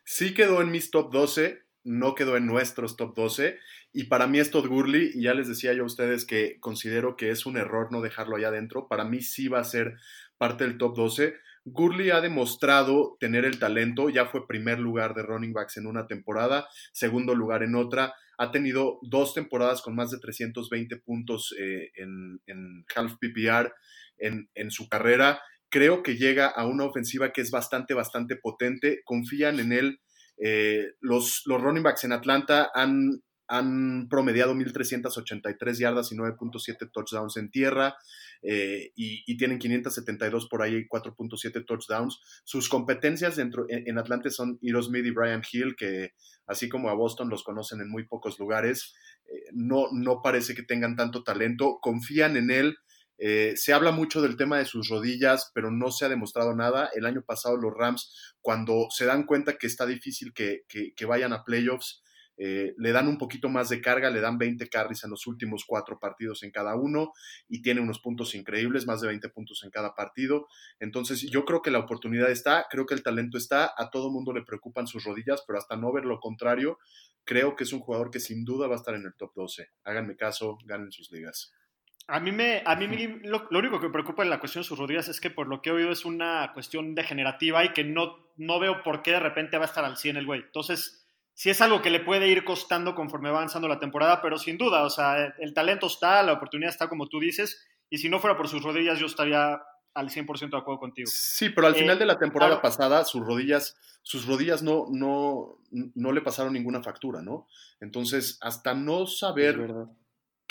Sí quedó en mis top 12, no quedó en nuestros top 12. Y para mí es Todd Gurley, y ya les decía yo a ustedes que considero que es un error no dejarlo allá adentro. Para mí sí va a ser parte del top 12. Gurley ha demostrado tener el talento, ya fue primer lugar de running backs en una temporada, segundo lugar en otra, ha tenido dos temporadas con más de 320 puntos eh, en, en, half PPR en, en su carrera. Creo que llega a una ofensiva que es bastante, bastante potente, confían en él eh, los, los running backs en Atlanta han, han promediado 1.383 yardas y 9.7 touchdowns en tierra eh, y, y, tienen 572 por ahí y 4.7 touchdowns. Sus competencias dentro, en, en, Atlanta son Hiro Smith y Brian Hill, que así como a Boston los conocen en muy pocos lugares. Eh, no, no parece que tengan tanto talento, confían en él. Eh, se habla mucho del tema de sus rodillas, pero no se ha demostrado nada. El año pasado los Rams, cuando se dan cuenta que está difícil que, vayan a playoffs, eh, le dan un poquito más de carga, le dan 20 carries en los últimos cuatro partidos en cada uno y tiene unos puntos increíbles, más de 20 puntos en cada partido. Entonces yo creo que la oportunidad está, creo que el talento está, a todo mundo le preocupan sus rodillas, pero hasta no ver lo contrario, creo que es un jugador que sin duda va a estar en el top 12. Háganme caso, ganen sus ligas. A mí, me, a mí me, lo, lo, único que me preocupa en la cuestión de sus rodillas es que por lo que he oído es una cuestión degenerativa y que no, no veo por qué de repente va a estar al 100 el güey. Entonces, sí es algo que le puede ir costando conforme va avanzando la temporada, pero sin duda, o sea, el talento está, la oportunidad está como tú dices, y si no fuera por sus rodillas yo estaría al 100% de acuerdo contigo. Sí, pero al final eh, de la temporada claro. pasada sus rodillas, sus rodillas no, no, no le pasaron ninguna factura, ¿no? Entonces, hasta no saber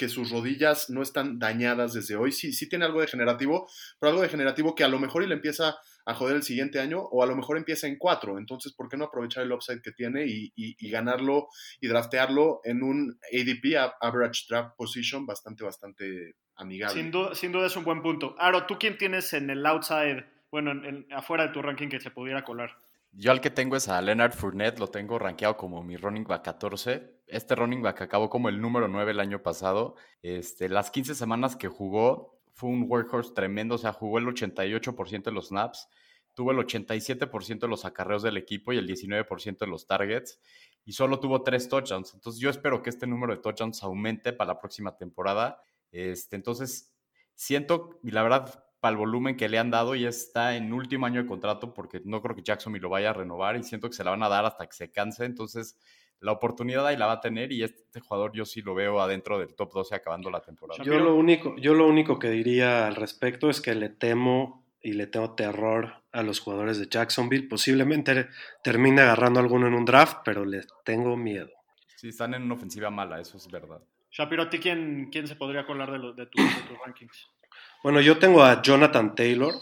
que sus rodillas no están dañadas desde hoy. Sí, sí tiene algo degenerativo, pero algo degenerativo que a lo mejor y le empieza a joder el siguiente año o a lo mejor empieza en cuatro. Entonces, ¿por qué no aprovechar el upside que tiene y, ganarlo y draftearlo en un ADP, Average Draft Position, bastante, bastante amigable? Sin duda, sin duda es un buen punto. Aro, ¿tú quién tienes en el outside, bueno, afuera de tu ranking que se pudiera colar? Yo al que tengo es a Leonard Fournette, lo tengo rankeado como mi running back 14. Este running back acabó como el número 9 el año pasado. Este, las 15 semanas que jugó fue un workhorse tremendo, o sea, jugó el 88% de los snaps, tuvo el 87% de los acarreos del equipo y el 19% de los targets y solo tuvo 3 touchdowns. Entonces yo espero que este número de touchdowns aumente para la próxima temporada. Este, entonces siento, y la verdad, para el volumen que le han dado y está en último año de contrato porque no creo que Jacksonville lo vaya a renovar y siento que se la van a dar hasta que se canse. Entonces, la oportunidad ahí la va a tener y este jugador yo sí lo veo adentro del top 12 acabando la temporada. Yo lo único, yo lo único que diría al respecto es que le temo y le tengo terror a los jugadores de Jacksonville. Posiblemente termine agarrando alguno en un draft, pero le tengo miedo. Sí, están en una ofensiva mala, eso es verdad. Shapiro, ¿a ti quién, quién se podría colar de, de, tus rankings? Bueno, yo tengo a Jonathan Taylor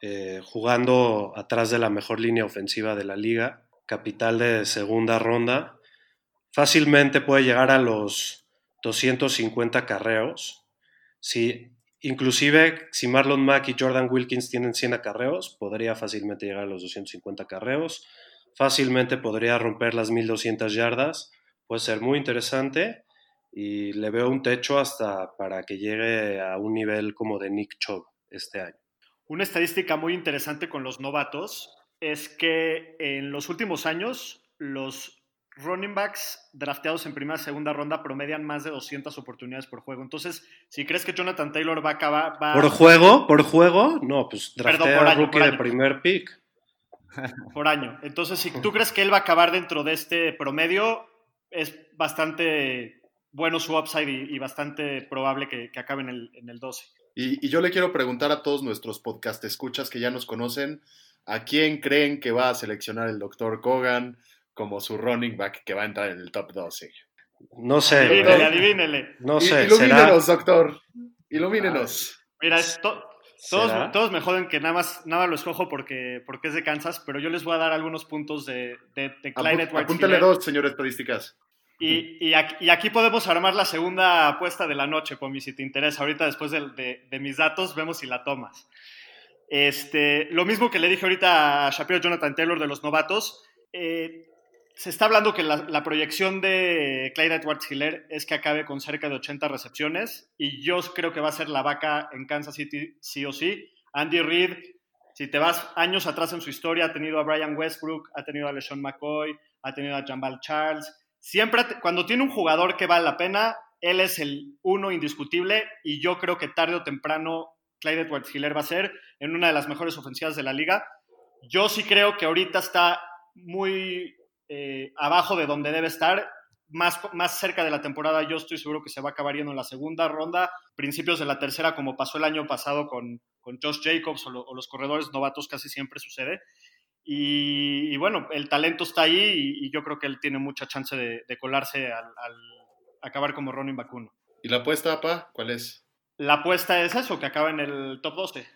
eh, jugando atrás de la mejor línea ofensiva de la liga, capital de segunda ronda. Fácilmente puede llegar a los 250 carreos. Si, inclusive si Marlon Mack y Jordan Wilkins tienen 100 acarreos, podría fácilmente llegar a los 250 carreos. Fácilmente podría romper las 1200 yardas. Puede ser muy interesante y le veo un techo hasta para que llegue a un nivel como de Nick Chubb este año. Una estadística muy interesante con los novatos es que en los últimos años los running backs drafteados en primera y segunda ronda promedian más de 200 oportunidades por juego. Entonces, si crees que Jonathan Taylor va a acabar... ¿Por juego? ¿Por juego? No, pues draftea por rookie de primer pick. Por año. Entonces, si tú crees que él va a acabar dentro de este promedio, es bastante bueno su upside y, bastante probable que, acabe en el, en el 12. Y, yo le quiero preguntar a todos nuestros podcast escuchas que ya nos conocen, ¿a quién creen que va a seleccionar el doctor Kogan como su running back que va a entrar en el top 12? No sé. Adivínele, adivínele. No sé. Ilumínenos, doctor. Ilumínenos. Mira, todos, todos, me joden que nada más nada lo escojo porque, porque es de Kansas, pero yo les voy a dar algunos puntos de, de, de Clyde Edwards. Apúntale dos, señor estadísticas. Y, aquí, podemos armar la segunda apuesta de la noche, Pomi, si te interesa. Ahorita, después de, mis datos, vemos si la tomas. Este, lo mismo que le dije ahorita a Shapiro Jonathan Taylor de los novatos. Eh, se está hablando que la, proyección de Clyde Edwards Hiller es que acabe con cerca de 80 recepciones. Y yo creo que va a ser la vaca en Kansas City, sí o sí. Andy Reid, si te vas años atrás en su historia, ha tenido a Brian Westbrook, ha tenido a LeSean McCoy, ha tenido a Jambal Charles siempre, cuando tiene un jugador que vale la pena, él es el uno indiscutible y yo creo que tarde o temprano Clyde Edwards Hiller va a ser en una de las mejores ofensivas de la liga. Yo sí creo que ahorita está muy eh, abajo de donde debe estar. Más, más cerca de la temporada, yo estoy seguro que se va a acabar yendo en la segunda ronda, principios de la tercera, como pasó el año pasado con, con Josh Jacobs o, o los corredores novatos, casi siempre sucede. Y, bueno, el talento está ahí y, yo creo que él tiene mucha chance de, colarse al, acabar como Ronin Vacuno. ¿Y la apuesta, apa? ¿Cuál es? La apuesta es eso, que acaba en el top 12.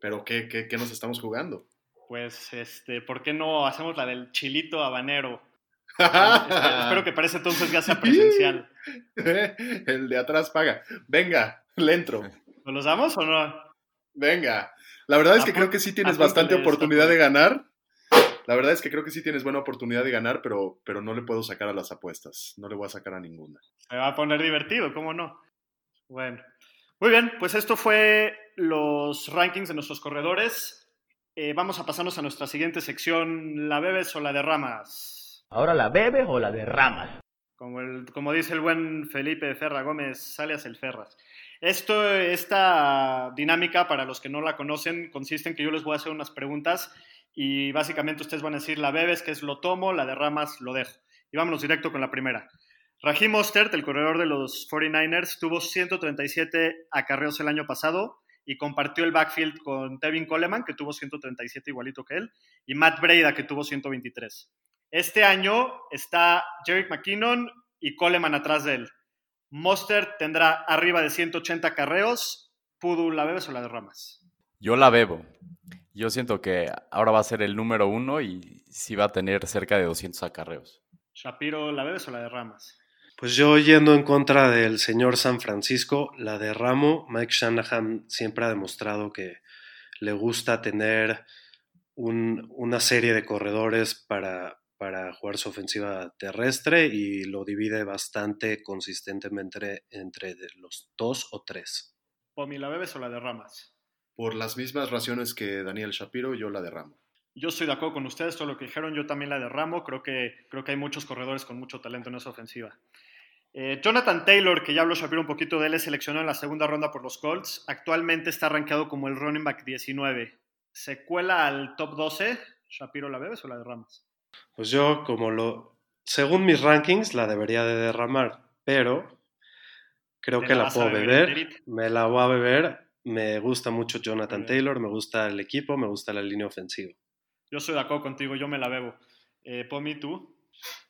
¿Pero qué, qué, qué nos estamos jugando? Pues, este, ¿por qué no hacemos la del chilito habanero? espero, que para ese entonces ya sea presencial. el de atrás paga. Venga, le entro. ¿Nos los damos o no? Venga. La verdad es que creo que sí tienes bastante oportunidad de ganar. La verdad es que creo que sí tienes buena oportunidad de ganar, pero, pero no le puedo sacar a las apuestas. No le voy a sacar a ninguna. Se va a poner divertido, ¿cómo no? Bueno. Muy bien, pues esto fue los rankings de nuestros corredores. Eh, vamos a pasarnos a nuestra siguiente sección, ¿la bebes o la derramas? Ahora la bebes o la derramas. Como, el, como dice el buen Felipe Ferra Gómez, sale el Ferras. Esto, esta dinámica, para los que no la conocen, consiste en que yo les voy a hacer unas preguntas y básicamente ustedes van a decir la bebes, que es lo tomo, la derramas, lo dejo. Y vámonos directo con la primera. Raheem Mostert, el corredor de los 49ers, tuvo 137 acarreos el año pasado y compartió el backfield con Tevin Coleman, que tuvo 137 igualito que él, y Matt Breda, que tuvo 123. Este año está Jerry McKinnon y Coleman atrás de él. Monster tendrá arriba de 180 carreos. Pudu, ¿la bebes o la derramas? Yo la bebo. Yo siento que ahora va a ser el número uno y sí va a tener cerca de 200 acarreos. Shapiro, ¿la bebes o la derramas? Pues yo yendo en contra del señor San Francisco, la derramo. Mike Shanahan siempre ha demostrado que le gusta tener un- una serie de corredores para, para jugar su ofensiva terrestre y lo divide bastante consistentemente entre de los dos o tres. Pomi, ¿la bebes o la derramas? Por las mismas razones que Daniel Shapiro, yo la derramo. Yo estoy de acuerdo con ustedes, todo lo que dijeron, yo también la derramo. Creo que, creo que hay muchos corredores con mucho talento en esa ofensiva. Eh, Jonathan Taylor, que ya habló Shapiro un poquito de él, es seleccionado en la segunda ronda por los Colts. Actualmente está rankeado como el running back 19. ¿Se cuela al top 12? Shapiro, ¿la bebes o la derramas? Pues yo, como lo. Según mis rankings, la debería de derramar, pero creo ¿Te que la puedo beber? Me la voy a beber. Me gusta mucho Jonathan. Taylor, me gusta el equipo, me gusta la línea ofensiva. Yo estoy de acuerdo contigo, yo me la bebo. Eh, Pomi, ¿tú?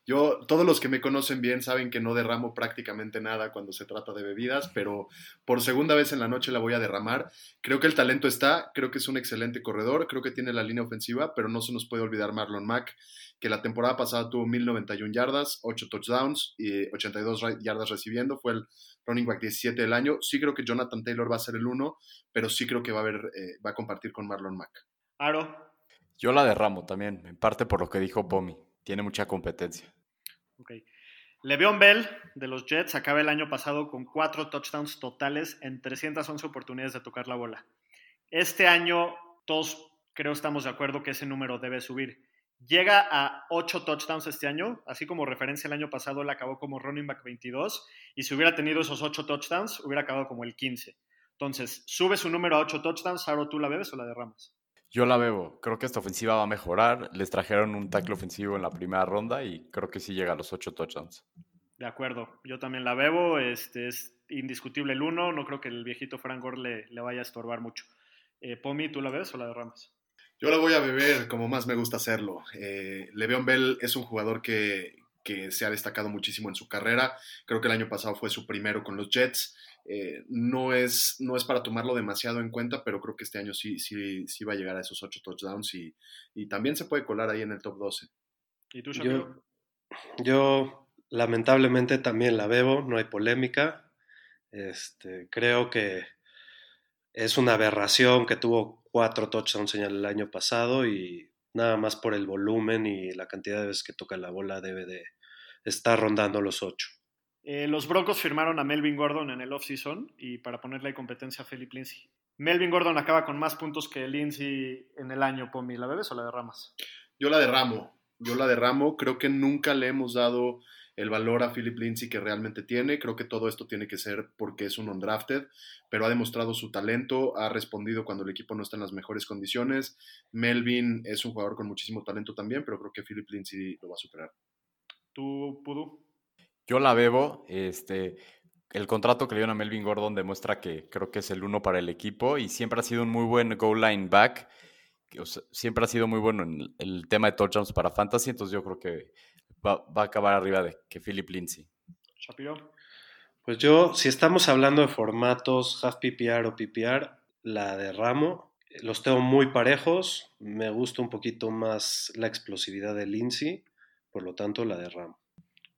Yo, todos los que me conocen bien saben que no derramo prácticamente nada cuando se trata de bebidas, pero por segunda vez en la noche la voy a derramar. Creo que el talento está, creo que es un excelente corredor, creo que tiene la línea ofensiva, pero no se nos puede olvidar Marlon Mack, que la temporada pasada tuvo 1091 yardas, 8 touchdowns y 82 ra- yardas recibiendo, fue el running back 17 del año. Sí creo que Jonathan Taylor va a ser el uno, pero sí creo que va a, haber, eh, va a compartir con Marlon Mack. Aro, Yo la derramo también, en parte por lo que dijo Pomi. Tiene mucha competencia. ok. Le'Veon Bell de los Jets acaba el año pasado con cuatro touchdowns totales en 311 oportunidades de tocar la bola. Este año todos creo estamos de acuerdo que ese número debe subir. Llega a 8 touchdowns este año, así como referencia el año pasado él acabó como running back 22 y si hubiera tenido esos 8 touchdowns hubiera acabado como el 15. Entonces, sube su número a 8 touchdowns, Aro, ¿tú la bebes o la derramas? Yo la bebo. Creo que esta ofensiva va a mejorar. Les trajeron un tackle ofensivo en la primera ronda y creo que sí llega a los 8 touchdowns. De acuerdo, yo también la bebo, este es indiscutible el uno, no creo que el viejito Frank Gore le, le vaya a estorbar mucho. Eh, Pomi, ¿tú la bebes o la derramas? Yo la voy a beber como más me gusta hacerlo. Eh, Le'Veon Bell es un jugador que, que se ha destacado muchísimo en su carrera. Creo que el año pasado fue su primero con los Jets. Eh, no, es, no es para tomarlo demasiado en cuenta, pero creo que este año sí, sí, sí va a llegar a esos ocho touchdowns y, y también se puede colar ahí en el top 12. ¿Y tú? Yo, yo lamentablemente también la bebo, no hay polémica. Este, creo que es una aberración que tuvo cuatro touchdowns en el año pasado y nada más por el volumen y la cantidad de veces que toca la bola debe de estar rondando los ocho. Eh, los Broncos firmaron a Melvin Gordon en el offseason y para ponerle competencia a Philip Lindsay. Melvin Gordon acaba con más puntos que Lindsay en el año, Pomi. ¿La bebes o la derramas? Yo la derramo, yo la derramo. Creo que nunca le hemos dado el valor a Philip Lindsay que realmente tiene. Creo que todo esto tiene que ser porque es un undrafted, pero ha demostrado su talento, ha respondido cuando el equipo no está en las mejores condiciones. Melvin es un jugador con muchísimo talento también, pero creo que Philip Lindsay lo va a superar. ¿Tú, Pudu? Yo la bebo. Este, el contrato que le dieron a Melvin Gordon demuestra que creo que es el uno para el equipo y siempre ha sido un muy buen goal line back. o siempre ha sido muy bueno en el, tema de touchdowns para fantasy, entonces yo creo que va, a acabar arriba de que Philip Lindsay. Shapiro. Pues yo, si estamos hablando de formatos half PPR o PPR, la derramo. Los tengo muy parejos. Me gusta un poquito más la explosividad de Lindsay, por lo tanto la derramo.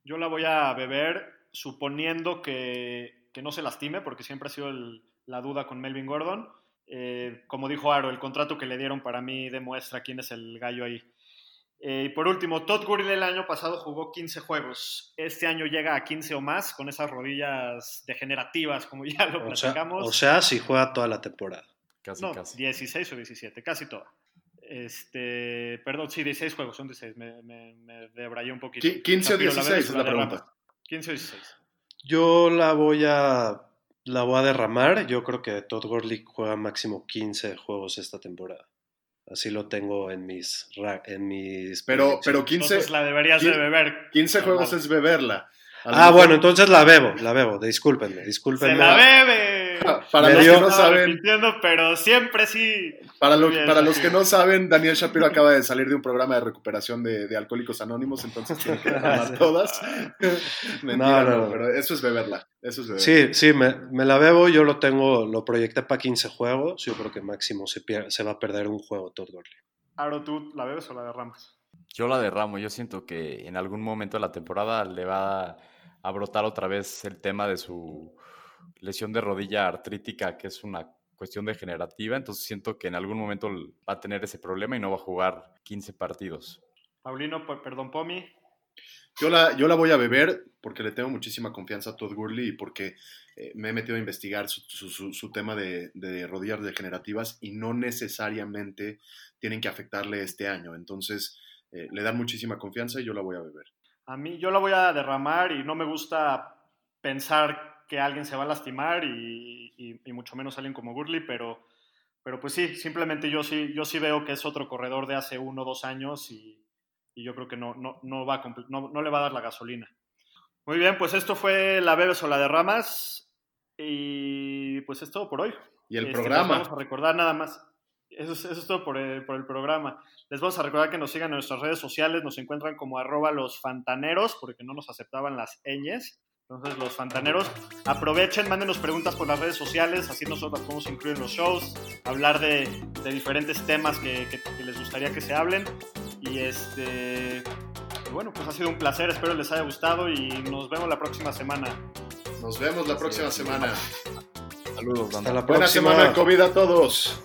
Yo la voy a beber suponiendo que, que no se lastime, porque siempre ha sido el- la duda con Melvin Gordon. Eh, como dijo Aro, el contrato que le dieron para mí demuestra quién es el gallo ahí. Eh, y por último, Todd Gurley el año pasado jugó 15 juegos. Este año llega a 15 o más con esas rodillas degenerativas, como ya lo O sea, platicamos. o sea, si juega toda la temporada. Casi, no, casi. 16 o 17, casi toda. Este, perdón, sí, 16 juegos, son 16, me, me, me debrayé un poquito. Qui- 15 o Shapiro, ¿la 16 bebes es la pregunta. 15 o 16. Yo la voy a la voy a derramar. Yo creo que Todd Gurley juega máximo 15 juegos esta temporada. Así lo tengo en mis en mis Pero, pero proyecciones. 15, Entonces la deberías de quin- beber. 15 juegos es beberla. Ah, mejor- bueno, entonces la bebo, la bebo. Discúlpenme, ¡Se discúlpenme. la bebe! para Me los dio- que no saben, pero siempre sí. para, lo- Muy bien, para los que no saben, Daniel Shapiro acaba de salir de un programa de recuperación de, de Alcohólicos Anónimos, entonces tiene que tomar todas. Mentira, No, no, no, pero eso es beberla. Eso es beberla. Sí, sí, me, me la bebo, yo lo tengo, lo proyecté para 15 juegos, yo creo que máximo se, pier- se va a perder un juego Todd Gurley. Aro, ¿tú la bebes o la derramas? Yo la derramo, yo siento que en algún momento de la temporada le va a brotar otra vez el tema de su lesión de rodilla artrítica, que es una cuestión degenerativa, entonces siento que en algún momento va a tener ese problema y no va a jugar 15 partidos. Paulino, pues, perdón, Pomi. Yo la, yo la voy a beber porque le tengo muchísima confianza a Todd Gurley y porque eh, me he metido a investigar su, su- su- su tema de, de rodillas degenerativas y no necesariamente tienen que afectarle este año. Entonces, eh, le dan muchísima confianza y yo la voy a beber. A mí, yo la voy a derramar y no me gusta pensar que alguien se va a lastimar y, y- y mucho menos alguien como Gurley, pero, pero pues sí, simplemente yo sí, yo sí veo que es otro corredor de hace uno o dos años y, y yo creo que no, no, no, va a no, no le va a dar la gasolina. Muy bien, pues esto fue la bebes o la derramas y pues es todo por hoy. Y el Este, programa. vamos a recordar nada más. Eso es, eso es todo por el, por el programa. Les vamos a recordar que nos sigan en nuestras redes sociales. Nos encuentran como arroba los fantaneros, porque no nos aceptaban las ñes. Entonces, los fantaneros, aprovechen, mándenos preguntas por las redes sociales, así nosotros las podemos incluir en los shows, hablar de, de diferentes temas que, que- que les gustaría que se hablen. Y este. y bueno, pues ha sido un placer, espero les haya gustado y nos vemos la próxima semana. Nos vemos la próxima semana. Saludos, Hasta la Buena próxima. semana de COVID a todos.